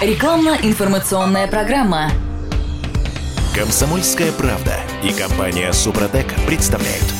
Рекламно-информационная программа. Комсомольская правда и компания Супротек представляют.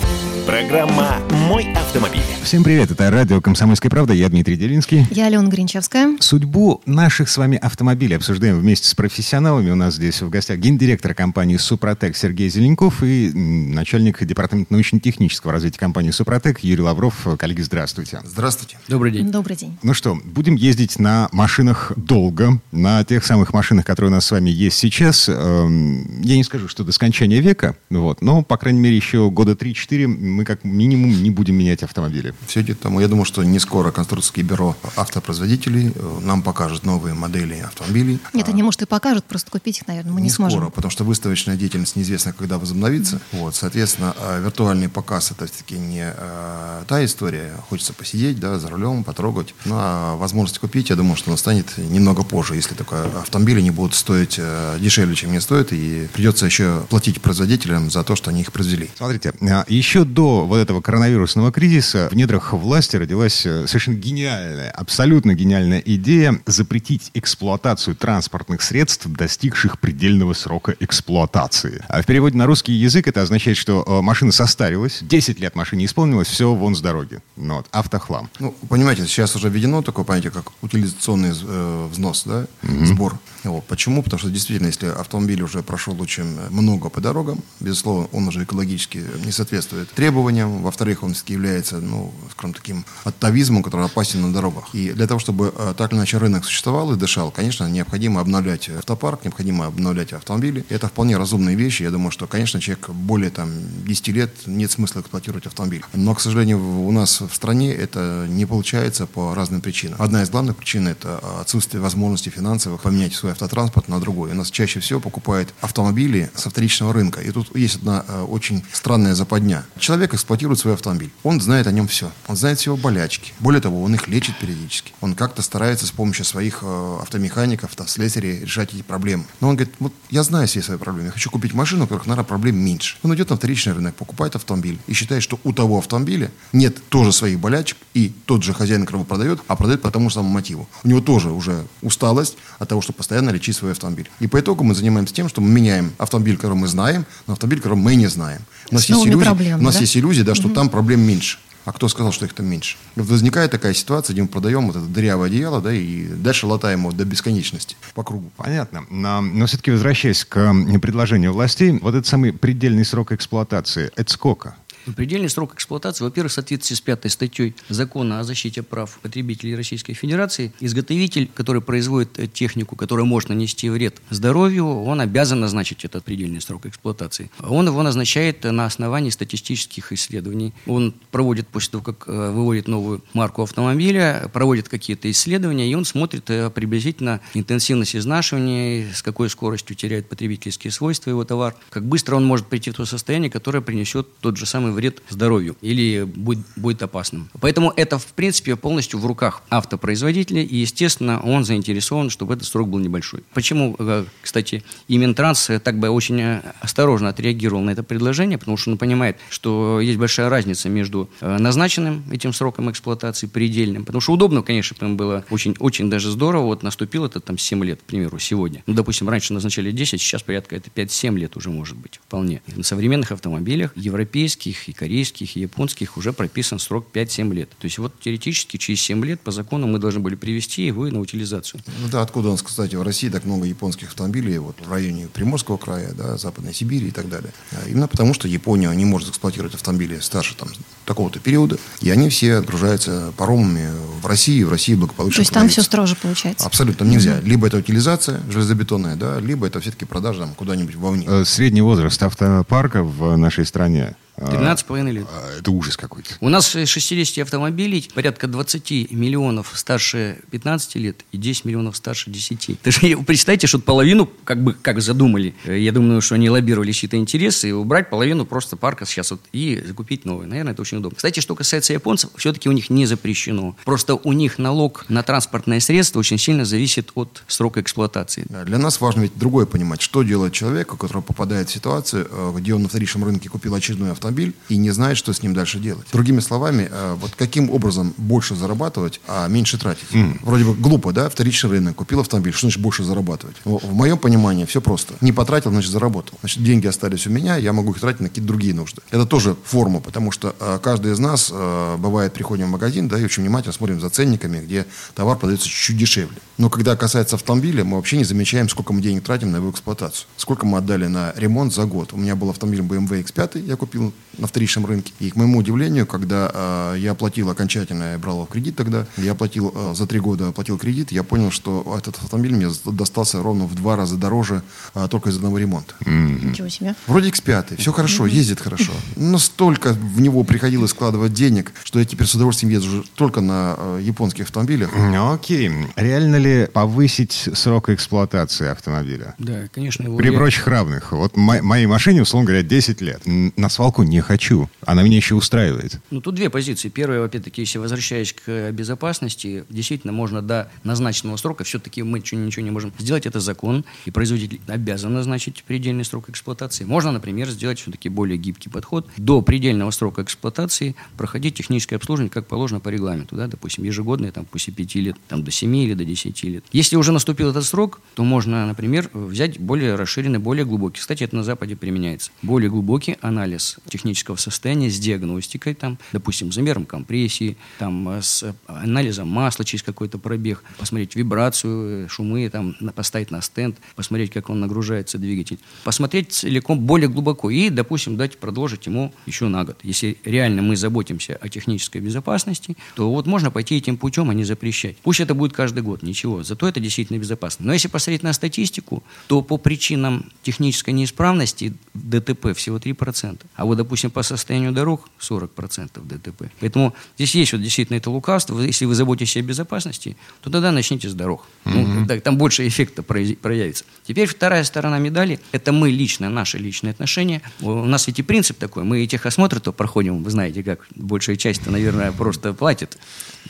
Программа «Мой автомобиль». Всем привет, это радио «Комсомольская правда», я Дмитрий Делинский. Я Алена Гринчевская. Судьбу наших с вами автомобилей обсуждаем вместе с профессионалами. У нас здесь в гостях гендиректор компании «Супротек» Сергей Зеленков и начальник департамента научно-технического развития компании «Супротек» Юрий Лавров. Коллеги, здравствуйте. Здравствуйте. Добрый день. Добрый день. Ну что, будем ездить на машинах долго, на тех самых машинах, которые у нас с вами есть сейчас. Эм, Я не скажу, что до скончания века, вот, но, по крайней мере, еще года 3-4 мы как минимум не будем менять автомобили. Все идет к тому. Я думаю, что не скоро конструкторские бюро автопроизводителей э, нам покажут новые модели автомобилей. Нет, они, может, и покажут, просто купить их, наверное, мы не, сможем. скоро, потому что выставочная деятельность неизвестно, когда возобновится. Вот, соответственно, э, виртуальный показ это все-таки не э, та история. Хочется посидеть, да, за рулем, потрогать. Ну, а возможность купить, я думаю, что настанет немного позже, если только автомобили не будут стоить э, дешевле, чем они стоят, и придется еще платить производителям за то, что они их произвели. Смотрите, а, еще до вот этого коронавирусного кризиса в недрах власти родилась э, совершенно гениальная, абсолютно гениальная идея запретить эксплуатацию транспортных средств, достигших предельного срока эксплуатации. А в переводе на русский язык это означает, что э, машина состарилась, 10 лет машине исполнилось, все, вон с дороги. Ну, вот, автохлам. Ну, понимаете, сейчас уже введено такое понятие, как утилизационный э, взнос, да, сбор. Вот. Почему? Потому что действительно, если автомобиль уже прошел очень много по дорогам, безусловно, он уже экологически не соответствует требованиям. Во-вторых, он является, ну, скажем, таким атовизмом, который опасен на дорогах. И для того, чтобы э, так или иначе рынок существовал и дышал, конечно, необходимо обновлять автопарк, необходимо обновлять автомобили. Это вполне разумные вещи. Я думаю, что, конечно, человек более там 10 лет нет смысла эксплуатировать автомобиль. Но, к сожалению, у нас в стране это не получается по разным причинам. Одна из главных причин – это отсутствие возможности финансовых поменять свой автотранспорт на другой. У нас чаще всего покупают автомобили со вторичного рынка. И тут есть одна э, очень странная западня. Человек эксплуатирует свой автомобиль. Он знает о нем все. Он знает все его болячки. Более того, он их лечит периодически. Он как-то старается с помощью своих э, автомехаников, автослесарей решать эти проблемы. Но он говорит, вот я знаю все свои проблемы. Я хочу купить машину, у которых, наверное, проблем меньше. Он идет на вторичный рынок, покупает автомобиль и считает, что у того автомобиля нет тоже своих болячек, и тот же хозяин, который его продает, а продает по тому же самому мотиву. У него тоже уже усталость от того, что постоянно лечить свой автомобиль. И по итогу мы занимаемся тем, что мы меняем автомобиль, который мы знаем, на автомобиль, который мы не знаем. У нас, есть иллюзия, проблемами, у нас да? есть иллюзия, да, что там проблем меньше. А кто сказал, что их там меньше? Вот возникает такая ситуация, где мы продаем вот это дырявое одеяло, да, и дальше латаем его до бесконечности по кругу. Понятно. Но, но все-таки возвращаясь к предложению властей, вот этот самый предельный срок эксплуатации, это сколько? Предельный срок эксплуатации, во-первых, в соответствии с пятой статьей Закона о защите прав потребителей Российской Федерации, изготовитель, который производит э, технику, которая может нанести вред здоровью, он обязан назначить этот предельный срок эксплуатации. Он его назначает на основании статистических исследований. Он проводит, после того, как э, выводит новую марку автомобиля, проводит какие-то исследования, и он смотрит э, приблизительно интенсивность изнашивания, с какой скоростью теряет потребительские свойства его товар, как быстро он может прийти в то состояние, которое принесет тот же самый вред здоровью или будет, будет опасным. Поэтому это, в принципе, полностью в руках автопроизводителя, и, естественно, он заинтересован, чтобы этот срок был небольшой. Почему, э, кстати, и Минтранс так бы очень э, осторожно отреагировал на это предложение, потому что он понимает, что есть большая разница между э, назначенным этим сроком эксплуатации, предельным, потому что удобно, конечно, прям было очень, очень даже здорово, вот наступил это там 7 лет, к примеру, сегодня. Ну, допустим, раньше назначали 10, сейчас порядка это 5-7 лет уже может быть, вполне. На современных автомобилях, европейских, и корейских, и японских уже прописан срок 5-7 лет. То есть вот теоретически через 7 лет по закону мы должны были привести его на утилизацию. Ну да, откуда у нас, кстати, в России так много японских автомобилей, вот в районе Приморского края, да, Западной Сибири и так далее. А Именно потому, что Япония не может эксплуатировать автомобили старше там такого-то периода, и они все отгружаются паромами в России, в России благополучно То есть там все строже получается. Абсолютно нельзя. Либо это утилизация железобетонная, да, либо это все-таки продажа там, куда-нибудь вовне. Э, Средний возраст автопарка в нашей стране. Э, 13,5 лет. э, Это ужас какой-то. У нас из 60 автомобилей порядка 20 миллионов старше 15 лет и 10 миллионов старше 10. Ты же представьте, что половину, как бы, как задумали, э, я думаю, что они лоббировали чьи-то интересы, и убрать половину просто парка сейчас вот и закупить новый. Наверное, это очень удобно. Кстати, что касается японцев, все-таки у них не запрещено. Просто у них налог на транспортное средство очень сильно зависит от срока эксплуатации. Для нас важно ведь другое понимать, что делает человек, у которого попадает в ситуацию, э, где он на вторичном рынке купил очередной автомобиль, автомобиль и не знает, что с ним дальше делать. Другими словами, э, вот каким образом больше зарабатывать, а меньше тратить? Mm. Вроде бы глупо, да? Вторичный рынок, купил автомобиль, что значит больше зарабатывать? В моем понимании все просто. Не потратил, значит заработал. Значит, деньги остались у меня, я могу их тратить на какие-то другие нужды. Это тоже форма, потому что э, каждый из нас, э, бывает, приходим в магазин, да, и очень внимательно смотрим за ценниками, где товар продается чуть-чуть дешевле. Но когда касается автомобиля, мы вообще не замечаем, сколько мы денег тратим на его эксплуатацию. Сколько мы отдали на ремонт за год. У меня был автомобиль BMW X5, я купил на вторичном рынке. И, к моему удивлению, когда э, я оплатил окончательно, я брал его в кредит тогда, я оплатил э, за три года оплатил кредит, я понял, что этот автомобиль мне достался ровно в два раза дороже э, только из одного ремонта. Mm-hmm. Ничего себе. Вроде X5, все хорошо, mm-hmm. ездит хорошо. Но столько в него приходилось складывать денег, что я теперь с удовольствием езжу только на э, японских автомобилях. Окей. Реально ли повысить срок эксплуатации автомобиля? Да, конечно. Его При я... прочих равных. Вот мо- моей машине, условно говоря, 10 лет. На свалку не хочу. Она меня еще устраивает. Ну, тут две позиции. Первая, опять-таки, если возвращаясь к безопасности, действительно можно до назначенного срока, все-таки мы ничего не можем сделать, это закон, и производитель обязан назначить предельный срок эксплуатации. Можно, например, сделать все-таки более гибкий подход. До предельного срока эксплуатации проходить техническое обслуживание, как положено по регламенту, да, допустим, ежегодное, там, после 5 лет, там, до 7 или до 10 лет. Если уже наступил этот срок, то можно, например, взять более расширенный, более глубокий. Кстати, это на Западе применяется. Более глубокий анализ технического состояния с диагностикой, там, допустим, замером компрессии, там, э, с анализом масла через какой-то пробег, посмотреть вибрацию, шумы, там, поставить на стенд, посмотреть, как он нагружается, двигатель. Посмотреть целиком более глубоко и, допустим, дать продолжить ему еще на год. Если реально мы заботимся о технической безопасности, то вот можно пойти этим путем, а не запрещать. Пусть это будет каждый год, ничего, зато это действительно безопасно. Но если посмотреть на статистику, то по причинам технической неисправности ДТП всего 3%. А вот, допустим, по состоянию дорог 40% ДТП. Поэтому здесь есть вот действительно это лукавство. Если вы заботитесь о безопасности, то тогда начните с дорог. Mm-hmm. Ну, да, там больше эффекта проявится. Теперь вторая сторона медали – это мы лично, наши личные отношения. У нас ведь и принцип такой. Мы и техосмотры то проходим, вы знаете, как большая часть-то, наверное, просто платит.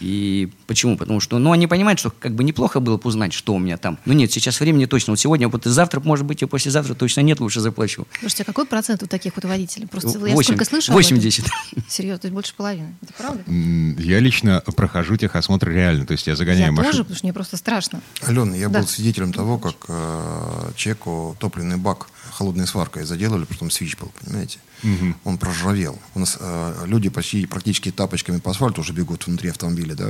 И почему? Потому что, ну, они понимают, что как бы неплохо было бы узнать, что у меня там. Ну, нет, сейчас времени точно. Вот сегодня, вот и завтра, может быть, и послезавтра точно нет, лучше заплачу. Слушайте, а какой процент у таких вот водителей? Просто 8, я сколько слышал 80. Серьезно, то есть больше половины. Это правда? Я лично прохожу техосмотр реально. То есть я загоняю я машину. тоже, потому что мне просто страшно. Алена, я да. был свидетелем того, как э, человеку топливный бак холодной сваркой заделали, потом свич был, понимаете? Угу. Он проржавел. У нас э, люди почти практически тапочками по асфальту уже бегут внутри автомобиля, да,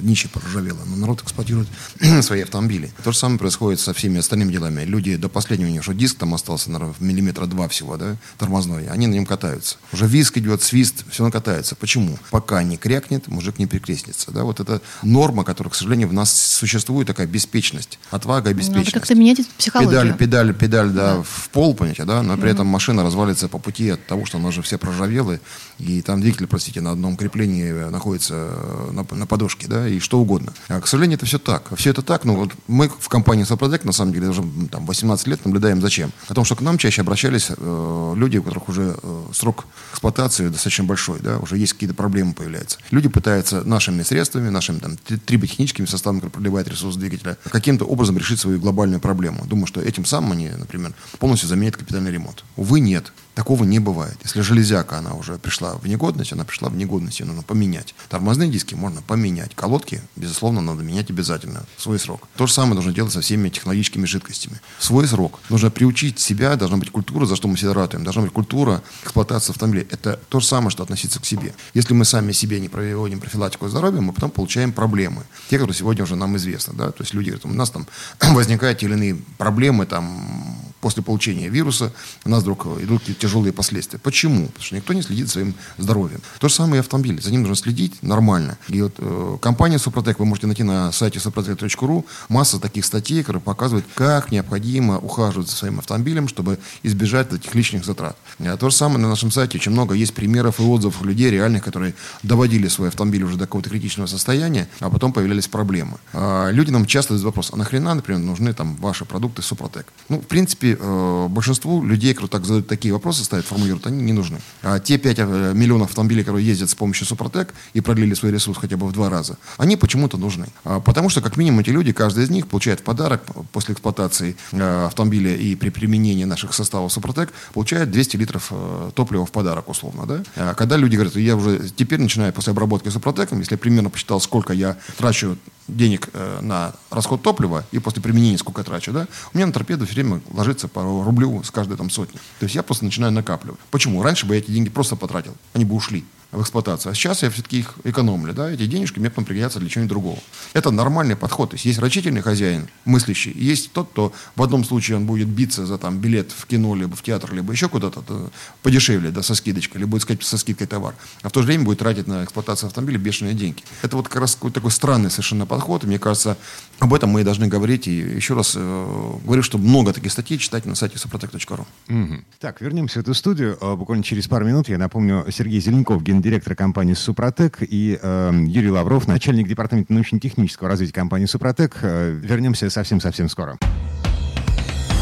ничи проржавело. Но народ эксплуатирует свои автомобили. То же самое происходит со всеми остальными делами. Люди до последнего, у них что диск там остался, наверное, миллиметра два всего, да, тормозной, они на нем катаются. Уже виск идет, свист, все он катается. Почему? Пока не крякнет, мужик не прикреснется, да, вот это норма, которая, к сожалению, в нас существует, такая беспечность, отвага, беспечность. Надо как-то менять психологию. Педаль, педаль, педаль, да, да. в пол, понимаете, да, но при этом машина развалится по пути от того, что она уже все проржавела, и там двигатель, простите, на одном креплении находится э, на, на подушке, да, и что угодно. А, к сожалению, это все так. Все это так, ну, вот мы в компании Сопродек, на самом деле, уже там 18 лет наблюдаем зачем. О том, что к нам чаще обращались э, люди, у которых уже э, срок эксплуатации достаточно большой, да, уже есть какие-то проблемы появляются. Люди пытаются нашими средствами, нашими там триботехническими составами, которые продлевают ресурс двигателя, каким-то образом решить свою глобальную проблему. Думаю, что этим самым они, например, полностью заменят капитальный ремонт. Увы, нет. Такого не бывает. Если железяка, она уже пришла в негодность, она пришла в негодность, ее нужно поменять. Тормозные диски можно поменять. Колодки, безусловно, надо менять обязательно в свой срок. То же самое нужно делать со всеми технологическими жидкостями. В свой срок. Нужно приучить себя, должна быть культура, за что мы всегда ратуем, должна быть культура эксплуатации автомобиля. Это то же самое, что относиться к себе. Если мы сами себе не проводим профилактику здоровья, мы потом получаем проблемы. Те, которые сегодня уже нам известны. Да? То есть люди говорят, у нас там возникают или иные проблемы, там, после получения вируса у нас вдруг идут тяжелые последствия. Почему? Потому что никто не следит за своим здоровьем. То же самое и автомобиль. За ним нужно следить нормально. И вот э, компания Супротек, вы можете найти на сайте suprotec.ru масса таких статей, которые показывают, как необходимо ухаживать за своим автомобилем, чтобы избежать этих лишних затрат. А то же самое на нашем сайте. Очень много есть примеров и отзывов людей реальных, которые доводили свой автомобиль уже до какого-то критичного состояния, а потом появлялись проблемы. А люди нам часто задают вопрос, а нахрена, например, нужны там ваши продукты Супротек? Ну, в принципе, принципе, э, большинству людей, которые так задают такие вопросы, ставят, формулируют, они не нужны. А те 5 э, миллионов автомобилей, которые ездят с помощью Супротек и продлили свой ресурс хотя бы в два раза, они почему-то нужны. А, потому что, как минимум, эти люди, каждый из них получает в подарок после эксплуатации э, автомобиля и при применении наших составов Супротек, получает 200 литров топлива в подарок, условно. Да? А когда люди говорят, я уже теперь начинаю после обработки Супротеком, если я примерно посчитал, сколько я трачу денег э, на расход топлива и после применения сколько трачу, да, у меня на торпеду все время ложится по рублю с каждой там сотни. То есть я просто начинаю накапливать. Почему? Раньше бы я эти деньги просто потратил, они бы ушли в эксплуатацию. А сейчас я все-таки их экономлю. Да? Эти денежки мне потом пригодятся для чего-нибудь другого. Это нормальный подход. То есть есть рачительный хозяин, мыслящий. Есть тот, кто в одном случае он будет биться за там, билет в кино, либо в театр, либо еще куда-то да, подешевле, да, со скидочкой, либо будет сказать со скидкой товар. А в то же время будет тратить на эксплуатацию автомобиля бешеные деньги. Это вот как раз какой-то такой странный совершенно подход. И мне кажется, об этом мы и должны говорить. И еще раз э, говорю, что много таких статей читать на сайте suprotec.ru. Угу. Так, вернемся в эту студию. А, буквально через пару минут я напомню Сергей Зеленков, гендиректор компании «Супротек», и э, Юрий Лавров, начальник департамента научно-технического развития компании «Супротек». Э, вернемся совсем-совсем скоро.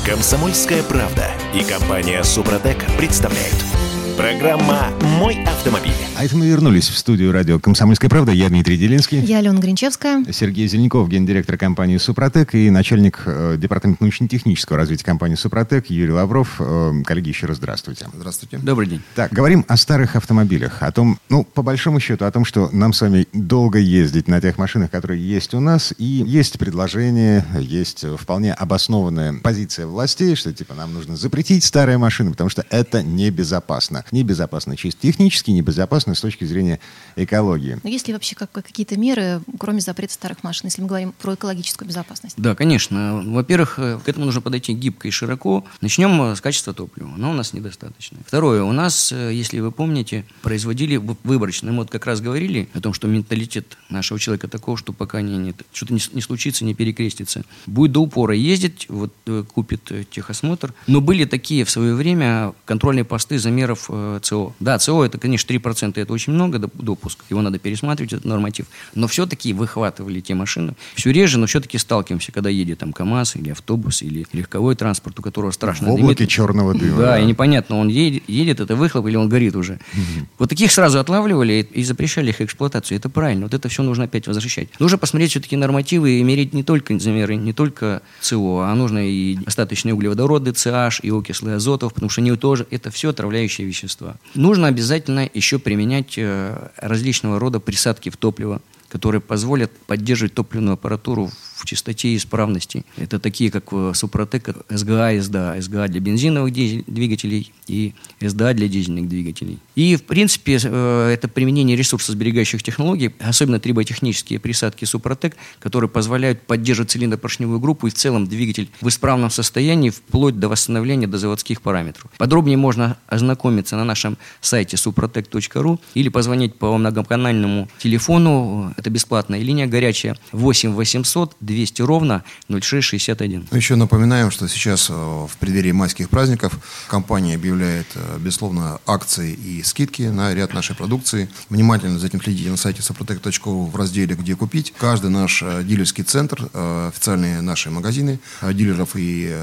Комсомольская правда и компания «Супротек» представляют – Программа «Мой автомобиль». А это мы вернулись в студию радио «Комсомольская правда». Я Дмитрий Делинский. Я Алена Гринчевская. Сергей Зеленков, гендиректор компании «Супротек» и начальник э, департамента научно-технического развития компании «Супротек» Юрий Лавров. Э, коллеги, еще раз здравствуйте. Здравствуйте. Добрый день. Так, говорим о старых автомобилях, о том, ну, по большому счету, о том, что нам с вами долго ездить на тех машинах, которые есть у нас, и есть предложение, есть вполне обоснованная позиция властей, что, типа, нам нужно запретить старые машины, потому что это небезопасно небезопасно чисто технически, небезопасно с точки зрения экологии. Но есть ли вообще как, какие-то меры, кроме запрета старых машин, если мы говорим про экологическую безопасность? Да, конечно. Во-первых, э, к этому нужно подойти гибко и широко. Начнем э, с качества топлива. Оно у нас недостаточно. Второе. У нас, э, если вы помните, производили выборочно. Мы вот как раз говорили о том, что менталитет нашего человека такого, что пока не, не, что-то не, не случится, не перекрестится. Будет до упора ездить, вот купит техосмотр. Но были такие в свое время контрольные посты замеров ЦО. Да, ЦО это, конечно, 3%, это очень много допуск, его надо пересматривать, этот норматив. Но все-таки выхватывали те машины. Все реже, но все-таки сталкиваемся, когда едет там КАМАЗ или автобус, или легковой транспорт, у которого страшно В облаке дымит. черного дыма. Да, да, и непонятно, он едет, едет, это выхлоп или он горит уже. Угу. Вот таких сразу отлавливали и запрещали их эксплуатацию. Это правильно. Вот это все нужно опять возвращать. Нужно посмотреть все-таки нормативы и мерить не только замеры, не только ЦО, а нужно и остаточные углеводороды, CH, и окислы азотов, потому что они тоже, это все отравляющие вещества. Нужно обязательно еще применять э, различного рода присадки в топливо, которые позволят поддерживать топливную аппаратуру чистоте и исправности. Это такие, как э, Супротек, СГА, СДА. СГА для бензиновых двигателей и СДА для дизельных двигателей. И, в принципе, э, это применение ресурсосберегающих технологий, особенно триботехнические присадки Супротек, которые позволяют поддерживать цилиндропоршневую группу и в целом двигатель в исправном состоянии вплоть до восстановления до заводских параметров. Подробнее можно ознакомиться на нашем сайте suprotec.ru или позвонить по многоканальному телефону, это бесплатная линия горячая, 8 800 200 ровно 0661. Еще напоминаем, что сейчас э, в преддверии майских праздников компания объявляет, э, безусловно, акции и скидки на ряд нашей продукции. Внимательно за этим следите на сайте soprotec.ru в разделе «Где купить». Каждый наш э, дилерский центр, официальные наши магазины, дилеров и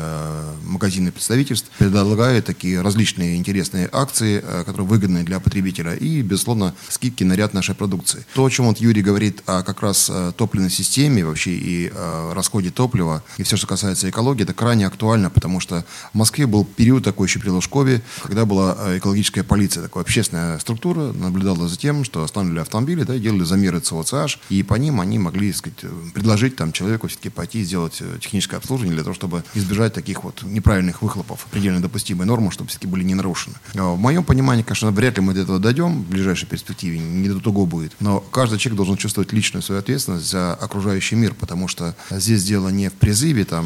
магазины представительств предлагают такие различные интересные акции, которые выгодны для потребителя и, безусловно, скидки на ряд нашей продукции. То, о чем вот Юрий говорит о как раз топливной системе вообще и расходе топлива и все, что касается экологии, это крайне актуально, потому что в Москве был период такой еще при Лужкове, когда была э, экологическая полиция, такая общественная структура, наблюдала за тем, что останавливали автомобили, да, делали замеры ЦОЦH, и по ним они могли, сказать, предложить там человеку все-таки пойти и сделать э, техническое обслуживание для того, чтобы избежать таких вот неправильных выхлопов, предельно допустимые нормы, чтобы все-таки были не нарушены. В моем понимании, конечно, вряд ли мы до этого дойдем в ближайшей перспективе, не до того будет, но каждый человек должен чувствовать личную свою ответственность за окружающий мир, потому что что здесь дело не в призыве там,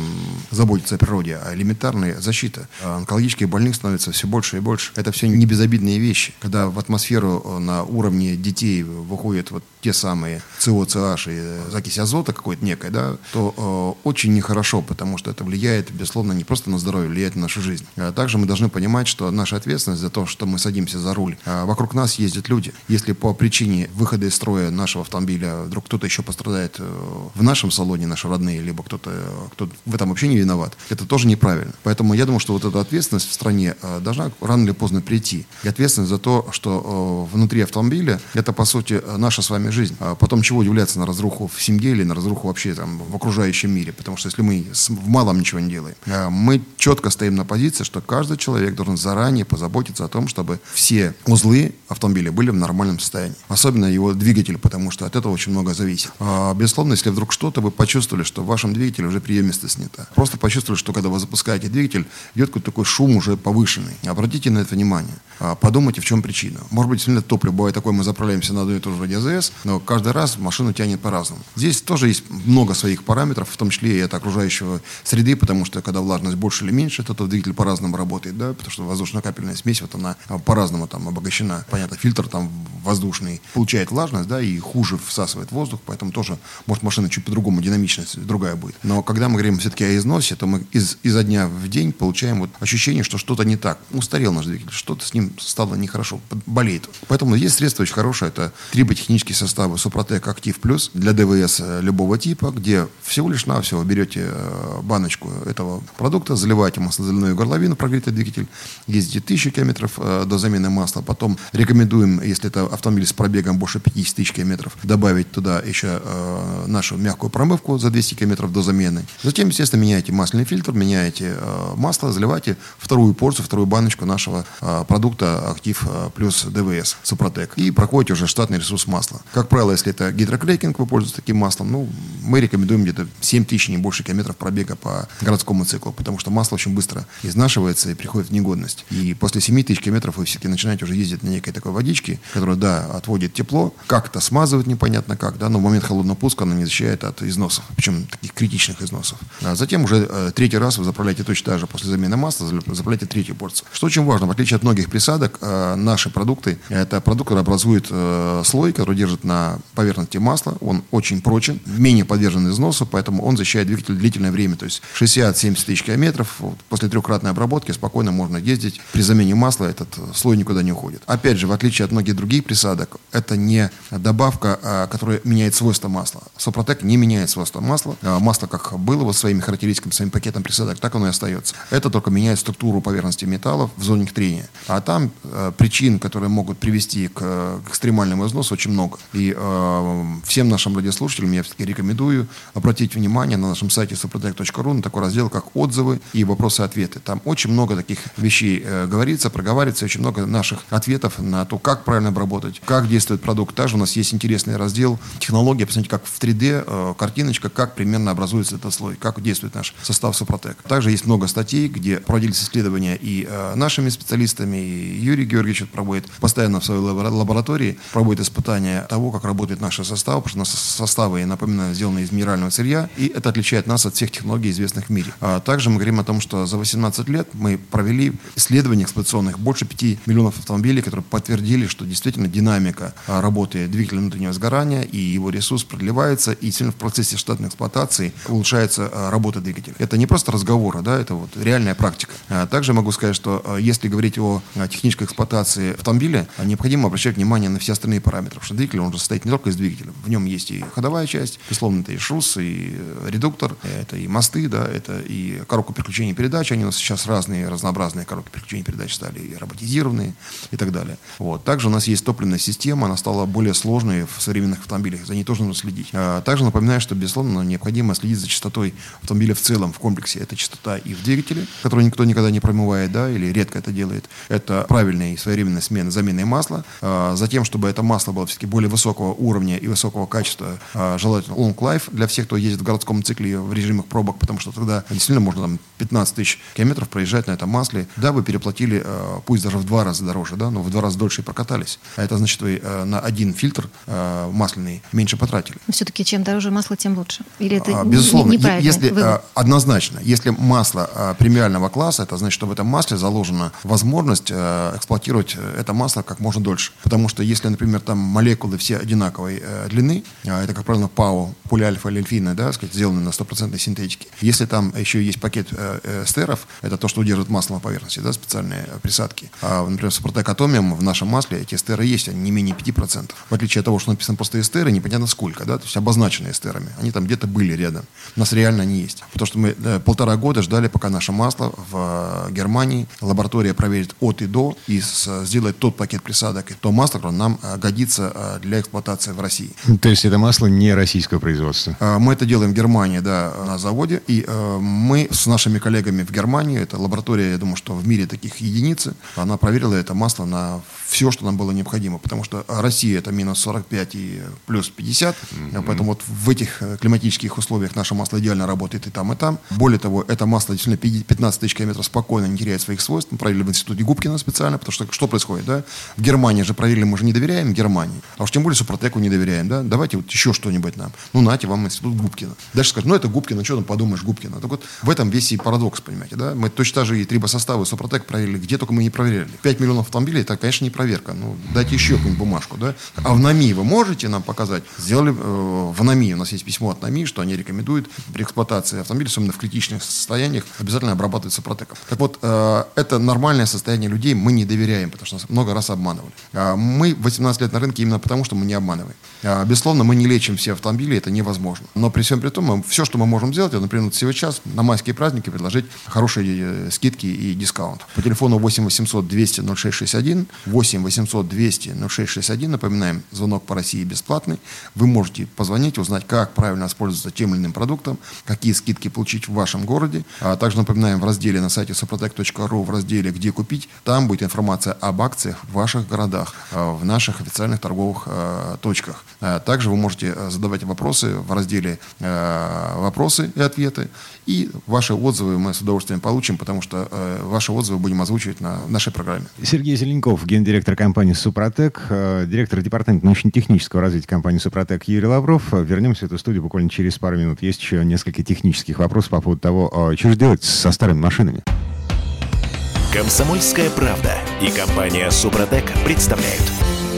заботиться о природе, а элементарная защита. А онкологических больных становится все больше и больше. Это все не безобидные вещи. Когда в атмосферу э, на уровне детей выходят вот те самые СО, CH и закись азота какой-то некой, да, то э, очень нехорошо, потому что это влияет, безусловно, не просто на здоровье, влияет на нашу жизнь. А также мы должны понимать, что наша ответственность за то, что мы садимся за руль, а вокруг нас ездят люди. Если по причине выхода из строя нашего автомобиля автомобиля вдруг кто-то еще пострадает э, в нашем салоне, наши родные, либо кто-то кто в этом вообще не виноват, это тоже неправильно. Поэтому я думаю, что вот эта ответственность в стране э, должна рано или поздно прийти. И ответственность за то, что внутри автомобиля это, по сути, наша с вами жизнь. А потом чего удивляться на разруху в семье или на разруху вообще там в окружающем мире? Потому что если мы в малом ничего не делаем, мы четко стоим на позиции, что каждый человек должен заранее позаботиться о том, чтобы все узлы автомобиля были в нормальном состоянии. Особенно его двигатель, потому что от этого очень много зависит. А, безусловно, если вдруг что-то вы почувствовали, что в вашем двигателе уже приемисто снято. Просто почувствовали, что когда вы запускаете двигатель, идет какой-то такой шум уже повышенный. Обратите на это внимание. А, подумайте, в чем причина. Может быть, действительно топливо бывает такое, мы заправляемся на одну и ту же АЗС, но каждый раз машину тянет по-разному. Здесь тоже есть много своих параметров, в том числе и от окружающего среды, потому что когда влажность больше или меньше, то двигатель по-разному работает, да, потому что воздушно-капельная смесь, вот она а, по-разному там обогащена. Понятно, фильтр там воздушный получает влажность, да, и хуже всасывает воздух, поэтому тоже, может, машина чуть по-другому, динамичность другая будет. Но когда мы говорим все-таки о износе, то мы из, изо дня в день получаем вот ощущение, что что-то не так. Устарел наш двигатель, что-то с ним стало нехорошо, болеет. Поэтому есть средство очень хорошее, это триботехнические составы Супротек Актив Плюс для ДВС э, любого типа, где всего лишь навсего берете э, баночку этого продукта, заливаете маслозаливную горловину, прогретый двигатель, ездите тысячу километров э, до замены масла, потом рекомендуем, если это автомобиль с пробегом больше 50 тысяч километров, добавить туда еще нашу мягкую промывку за 200 километров до замены. Затем, естественно, меняете масляный фильтр, меняете э, масло, заливаете вторую порцию, вторую баночку нашего э, продукта Актив э, плюс ДВС Супротек и проходите уже штатный ресурс масла. Как правило, если это гидрокрекинг, вы пользуетесь таким маслом, ну, мы рекомендуем где-то 7 тысяч, не больше километров пробега по городскому циклу, потому что масло очень быстро изнашивается и приходит в негодность. И после 7 тысяч километров вы все-таки начинаете уже ездить на некой такой водичке, которая, да, отводит тепло, как-то смазывает непонятно как, да, но в момент холодного пуска она не защищает от износов, причем таких критичных износов. А затем уже э, третий раз вы заправляете точно так же после замены масла, заправляете третью порцию. Что очень важно, в отличие от многих присадок, э, наши продукты, это продукт, который образует э, слой, который держит на поверхности масла, он очень прочен, менее подвержен износу, поэтому он защищает двигатель длительное время, то есть 60-70 тысяч километров, вот, после трехкратной обработки спокойно можно ездить, при замене масла этот э, слой никуда не уходит. Опять же, в отличие от многих других присадок, это не добавка, а, которая меняет свойства масла. Сопротек не меняет свойства масла. А, масло как было вот своими характеристиками, своим пакетом присадок, так оно и остается. Это только меняет структуру поверхности металлов в зоне трения. А там э, причин, которые могут привести к, к экстремальному износу, очень много. И э, всем нашим радиослушателям я все-таки рекомендую обратить внимание на нашем сайте suprotec.ru на такой раздел, как отзывы и вопросы-ответы. Там очень много таких вещей э, говорится, проговаривается, очень много наших ответов на то, как правильно обработать, как действует продукт. Также у нас есть интересный раздел технология, посмотрите, как в 3D э, картиночка, как примерно образуется этот слой, как действует наш состав Супротек. Также есть много статей, где проводились исследования и э, нашими специалистами, и Юрий Георгиевич проводит постоянно в своей лаборатории, проводит испытания того, как работает наш состав, потому что наши составы, напоминаю, сделаны из минерального сырья, и это отличает нас от всех технологий, известных в мире. А также мы говорим о том, что за 18 лет мы провели исследования эксплуатационных больше 5 миллионов автомобилей, которые подтвердили, что действительно динамика а, работы двигателя внутреннего сгорания и его ресурс продлевается, и сильно в процессе штатной эксплуатации улучшается а, работа двигателя. Это не просто разговоры, да, это вот реальная практика. Также могу сказать, что если говорить о технической эксплуатации автомобиля, необходимо обращать внимание на все остальные параметры, потому что двигатель, он же состоит не только из двигателя, в нем есть и ходовая часть, безусловно, это и шрус, и э, редуктор, это и мосты, да, это и коробка переключения передач, они у нас сейчас разные, разнообразные коробки переключения передач стали и роботизированные и так далее. Вот. Также у нас есть топливная система, она стала более сложной в современных автомобилях, за ней тоже нужно следить. Также напоминаю, что, безусловно, необходимо следить за частотой автомобиля в целом, в комплексе. Это частота и в двигателе, которую никто никогда не промывает, да, или редко это делает. Это правильная и своевременная смена, замена масла. А затем, чтобы это масло было все-таки более высокого уровня и высокого качества, а желательно long life для всех, кто ездит в городском цикле в режимах пробок, потому что тогда действительно можно там 15 тысяч километров проезжать на этом масле. Да, вы переплатили, а, пусть даже в два раза дороже, да, но в два раза дольше и прокатались. А это значит, вы а, на один фильтр масляный меньше потратили. Но все-таки чем дороже масло, тем лучше? Или это Безусловно, если вывод? однозначно, если масло премиального класса, это значит, что в этом масле заложена возможность эксплуатировать э, это масло как можно дольше. Потому что если, например, там молекулы все одинаковой э, длины, а это, как правило, ПАО, полиальфа или эльфина, да, сказать, сделаны на стопроцентной синтетике. Если там еще есть пакет э, э, эстеров, это то, что удерживает масло на поверхности, да, специальные э, присадки. А, например, в Супротек Атомиум в нашем масле эти эстеры есть, они не менее 5%. В отличие от того, что написано просто эстеры, непонятно сколько, да, то есть обозначенные эстерами. Они там где-то были рядом. У нас реально они есть. Потому что мы э, полтора года ждали, пока наше масло в э, Германии, лаборатория проверит от и до и с, сделает тот пакет присадок и то масло, которое нам э, годится э, для эксплуатации в России. То есть это масло не российского производства? Э, мы это делаем в Германии, да, на заводе. И э, мы с нашими коллегами в Германии, это лаборатория, я думаю, что в мире таких единицы, она проверила это масло на все, что нам было необходимо. Потому что Россия это минус 45 и плюс 50. Mm-hmm. Поэтому вот в этих э, климатических условиях наше масло идеально работает и там, и там. Более того, это масло действительно 15 тысяч километров спокойно не теряет своих свойств. Мы проверили в институте Губкина специально, потому что что происходит, да? В Германии же проверили, мы же не доверяем Германии. А уж тем более Супротеку не доверяем, да? Давайте вот еще что-нибудь нам. Ну, нате вам институт Губкина. Дальше скажут, ну, это Губкина, что там подумаешь, Губкина. Так вот, в этом весь и парадокс, понимаете, да? Мы точно так же и трибосоставы Супротек проверили, где только мы не проверяли. 5 миллионов автомобилей, это, конечно, не проверка. Ну, дайте еще какую-нибудь бумажку, да? А в НАМИ вы можете нам показать? Сделали э, в НАМИ, у нас есть письмо от НАМИ, что они рекомендуют при эксплуатации автомобиля, особенно в критичных состояниях, обязательно обрабатывать Супротеком. Так вот, э, это нормальное состояние людей, мы не доверяем, потому что нас много раз обманывали. А мы 18 лет на рынке именно потому, что мы не обманываем. А, безусловно, мы не лечим все автомобили, это невозможно. Но при всем при том, все, что мы можем сделать, это, например, вот сейчас на майские праздники предложить хорошие э, скидки и дискаунт. По телефону 8 800 200 0661, 8 800 200 0661, напоминаем, звонок по России бесплатный. Вы можете позвонить, узнать, как правильно воспользоваться тем или иным продуктом, какие скидки получить в вашем городе. А также напоминаем, в разделе на сайте suprotec.ru, в разделе «Где купить», там будет информация об акциях в ваших городах, а, в наших официальных торговых э, точках. А также вы можете э, задавать вопросы в разделе э, «Вопросы и ответы». И ваши отзывы мы с удовольствием получим, потому что э, ваши отзывы будем озвучивать на нашей программе. Сергей Зеленков, гендиректор компании «Супротек», директор департамента научно-технического развития компании «Супротек» Юрий Лавров. Вернемся в эту студию буквально через пару минут. Есть еще несколько технических вопросов по поводу того, что же делать со старыми машинами. Комсомольская правда и компания «Супротек» представляют.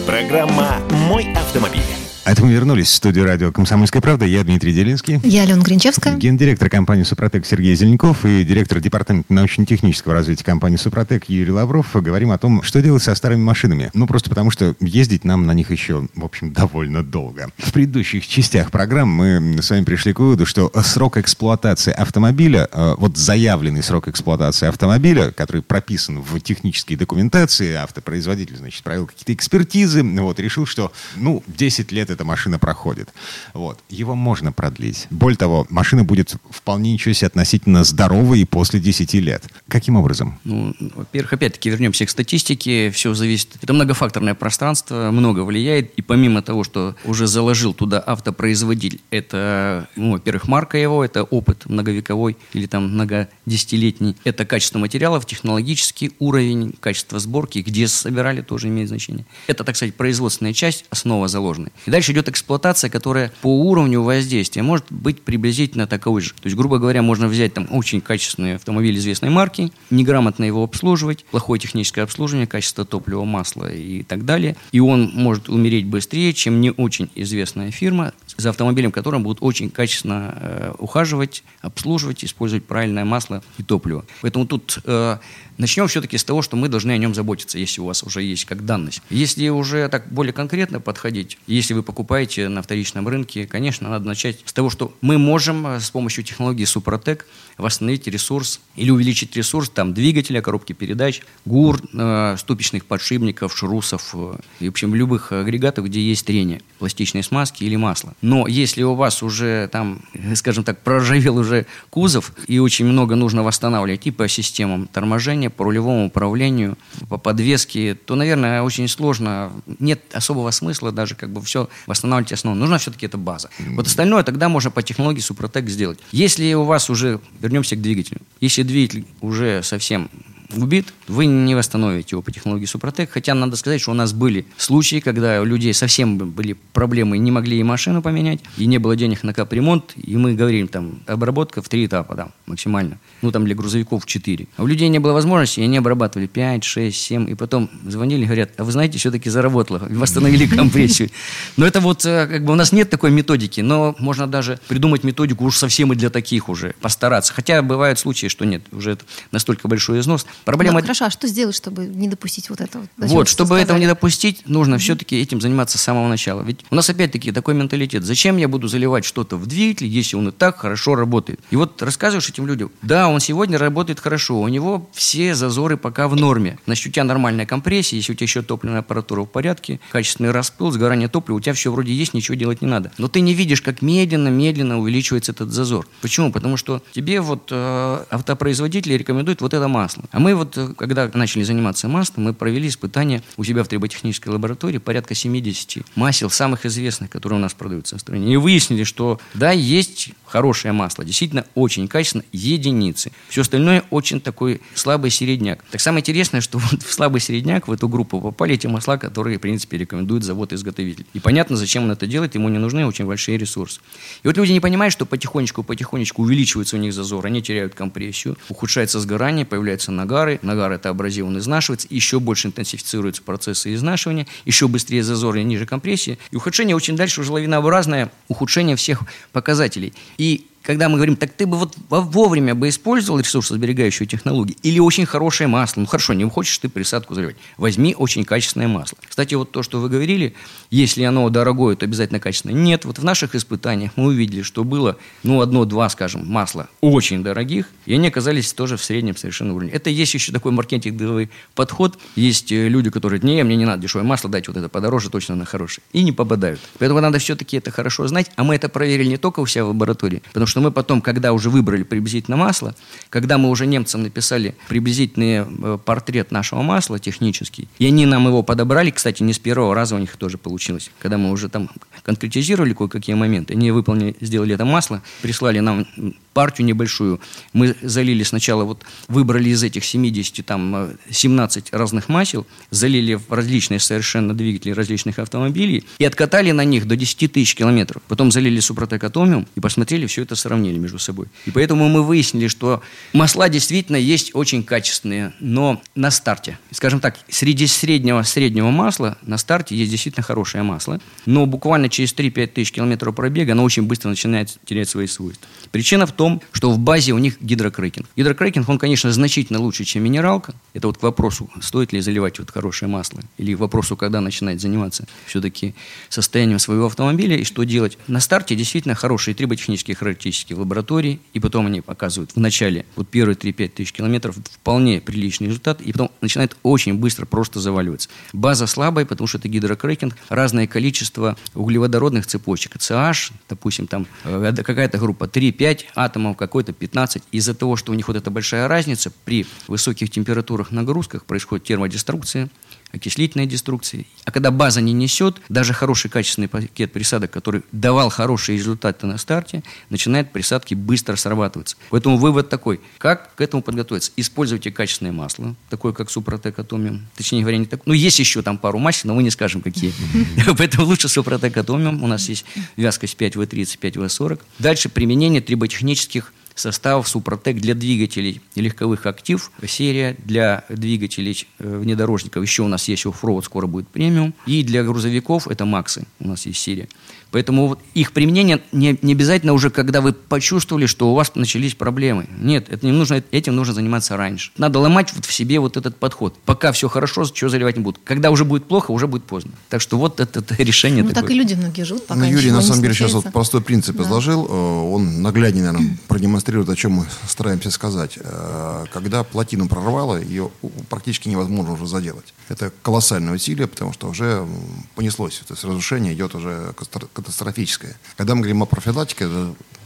Программа «Мой автомобиль». А это мы вернулись в студию радио «Комсомольская правда». Я Дмитрий Делинский. Я Алена Гринчевская. Гендиректор компании «Супротек» Сергей Зеленков и директор департамента научно-технического развития компании «Супротек» Юрий Лавров. Говорим о том, что делать со старыми машинами. Ну, просто потому что ездить нам на них еще, в общем, довольно долго. В предыдущих частях программ мы с вами пришли к выводу, что срок эксплуатации автомобиля, э, вот заявленный срок эксплуатации автомобиля, который прописан в технической документации, автопроизводитель, значит, провел какие-то экспертизы, вот, решил, что, ну, 10 лет эта машина проходит. Вот. Его можно продлить. Более того, машина будет вполне ничего себе относительно здоровой после 10 лет. Каким образом? Ну, во-первых, опять-таки вернемся к статистике. Все зависит. Это многофакторное пространство, много влияет. И помимо того, что уже заложил туда автопроизводитель, это, ну, во-первых, марка его, это опыт многовековой или там многодесятилетний. Это качество материалов, технологический уровень, качество сборки, где собирали, тоже имеет значение. Это, так сказать, производственная часть, основа заложенная. И дальше идет эксплуатация, которая по уровню воздействия может быть приблизительно таковой же. То есть, грубо говоря, можно взять там очень качественный автомобиль известной марки, неграмотно его обслуживать, плохое техническое обслуживание, качество топлива, масла и так далее. И он может умереть быстрее, чем не очень известная фирма, за автомобилем которым будут очень качественно э, ухаживать, обслуживать, использовать правильное масло и топливо. Поэтому тут э, Начнем все-таки с того, что мы должны о нем заботиться, если у вас уже есть как данность. Если уже так более конкретно подходить, если вы покупаете на вторичном рынке, конечно, надо начать с того, что мы можем э, с помощью технологии Супротек восстановить ресурс или увеличить ресурс там, двигателя, коробки передач, ГУР, э, ступичных подшипников, шрусов э, и, в общем, любых агрегатов, где есть трение, пластичной смазки или масла. Но если у вас уже там, скажем так, проржавел уже кузов и очень много нужно восстанавливать и по системам торможения, по рулевому управлению, по подвеске, то, наверное, очень сложно. Нет особого смысла даже как бы все восстанавливать основу. Нужна все-таки эта база. Вот остальное тогда можно по технологии Супротек сделать. Если у вас уже, вернемся к двигателю, если двигатель уже совсем убит, вы не восстановите его по технологии Супротек. Хотя надо сказать, что у нас были случаи, когда у людей совсем были проблемы, не могли и машину поменять, и не было денег на капремонт, и мы говорим, там, обработка в три этапа, да, максимально. Ну, там, для грузовиков четыре. А у людей не было возможности, и они обрабатывали 5, 6, 7, и потом звонили, говорят, а вы знаете, все-таки заработало, восстановили компрессию. Но это вот, э, как бы, у нас нет такой методики, но можно даже придумать методику уж совсем и для таких уже, постараться. Хотя бывают случаи, что нет, уже настолько большой износ. Проблема... Ну, хорошо, а что сделать, чтобы не допустить вот этого? Вот, чтобы этого не допустить, нужно mm-hmm. все-таки этим заниматься с самого начала. Ведь у нас опять-таки такой менталитет. Зачем я буду заливать что-то в двигатель, если он и так хорошо работает? И вот рассказываешь этим людям, да, он сегодня работает хорошо, у него все зазоры пока в норме. Значит, у тебя нормальная компрессия, если у тебя еще топливная аппаратура в порядке, качественный распыл, сгорание топлива, у тебя все вроде есть, ничего делать не надо. Но ты не видишь, как медленно-медленно увеличивается этот зазор. Почему? Потому что тебе вот э, автопроизводители рекомендуют вот это масло. А мы вот, э, когда начали заниматься маслом, мы провели испытания у себя в триботехнической лаборатории порядка 70 масел, самых известных, которые у нас продаются в стране. И выяснили, что да, есть хорошее масло, действительно очень качественно, единицы. Все остальное очень такой слабый середняк. Так самое интересное, что вот в слабый середняк, в эту группу попали эти масла, которые, в принципе, рекомендует завод-изготовитель. И понятно, зачем он это делает, ему не нужны очень большие ресурсы. И вот люди не понимают, что потихонечку-потихонечку увеличивается у них зазор, они теряют компрессию, ухудшается сгорание, появляются нагары, нагар это абразив, он изнашивается, еще больше интенсифицируются процессы изнашивания, еще быстрее зазор и ниже компрессии. И ухудшение очень дальше уже лавинообразное ухудшение всех показателей. И когда мы говорим, так ты бы вот вовремя бы использовал ресурсосберегающую технологию или очень хорошее масло. Ну хорошо, не хочешь ты присадку заливать. Возьми очень качественное масло. Кстати, вот то, что вы говорили, если оно дорогое, то обязательно качественное. Нет, вот в наших испытаниях мы увидели, что было, ну, одно-два, скажем, масла очень дорогих, и они оказались тоже в среднем совершенно уровне. Это есть еще такой маркетинговый подход. Есть э, люди, которые не, мне не надо дешевое масло, дайте вот это подороже, точно на хорошее. И не попадают. Поэтому надо все-таки это хорошо знать, а мы это проверили не только у себя в лаборатории, потому что мы потом, когда уже выбрали приблизительно масло, когда мы уже немцам написали приблизительный э, портрет нашего масла технический, и они нам его подобрали, кстати, не с первого раза у них тоже получилось. Когда мы уже там конкретизировали кое-какие моменты, они выполнили, сделали это масло, прислали нам партию небольшую. Мы залили сначала, вот выбрали из этих 70, там, 17 э, разных масел, залили в различные совершенно двигатели различных автомобилей и откатали на них до 10 тысяч километров. Потом залили супротек атомиум и посмотрели, все это сравнили между собой. И поэтому мы выяснили, что масла действительно есть очень качественные, но на старте, скажем так, среди среднего среднего масла на старте есть действительно хорошее масло, но буквально через 3-5 тысяч километров пробега оно очень быстро начинает терять свои свойства. Причина в том, что в базе у них гидрокрекинг. Гидрокрекинг, он, конечно, значительно лучше, чем минералка. Это вот к вопросу, стоит ли заливать вот хорошее масло, или к вопросу, когда начинать заниматься все-таки состоянием своего автомобиля и что делать. На старте действительно хорошие триботехнические характеристики в лаборатории, и потом они показывают в начале, вот первые 3-5 тысяч километров, вполне приличный результат, и потом начинает очень быстро просто заваливаться. База слабая, потому что это гидрокрекинг, разное количество углеводородных цепочек. CH, допустим, там э, какая-то группа 3-5 атомов атомов, какой-то 15. Из-за того, что у них вот эта большая разница, при высоких температурах нагрузках происходит термодеструкция, окислительная деструкция. А когда база не несет, даже хороший качественный пакет присадок, который давал хорошие результаты на старте, начинает присадки быстро срабатываться. Поэтому вывод такой. Как к этому подготовиться? Используйте качественное масло, такое как Супротек Атомиум. Точнее говоря, не так. Ну, есть еще там пару масел, но мы не скажем, какие. Поэтому лучше Супротек Атомиум. У нас есть вязкость 5В30, 5В40. Дальше применение триботехнических составов Супротек для двигателей легковых актив, серия для двигателей э, внедорожников. Еще у нас есть оффроуд, скоро будет премиум. И для грузовиков это Максы, у нас есть серия. Поэтому вот их применение не, не обязательно уже, когда вы почувствовали, что у вас начались проблемы. Нет, это не нужно, этим нужно заниматься раньше. Надо ломать вот в себе вот этот подход. Пока все хорошо, чего заливать не будут. Когда уже будет плохо, уже будет поздно. Так что вот это, это решение ну, такое. так и люди многие живут, пока ну, Юрий, на самом деле, сейчас вот простой принцип да. изложил. Э, он нагляднее, наверное, продемонстрирует, о чем мы стараемся сказать. Э, когда плотину прорвало, ее практически невозможно уже заделать. Это колоссальное усилие, потому что уже понеслось. То есть разрушение идет уже катастрофическое. Когда мы говорим о профилактике,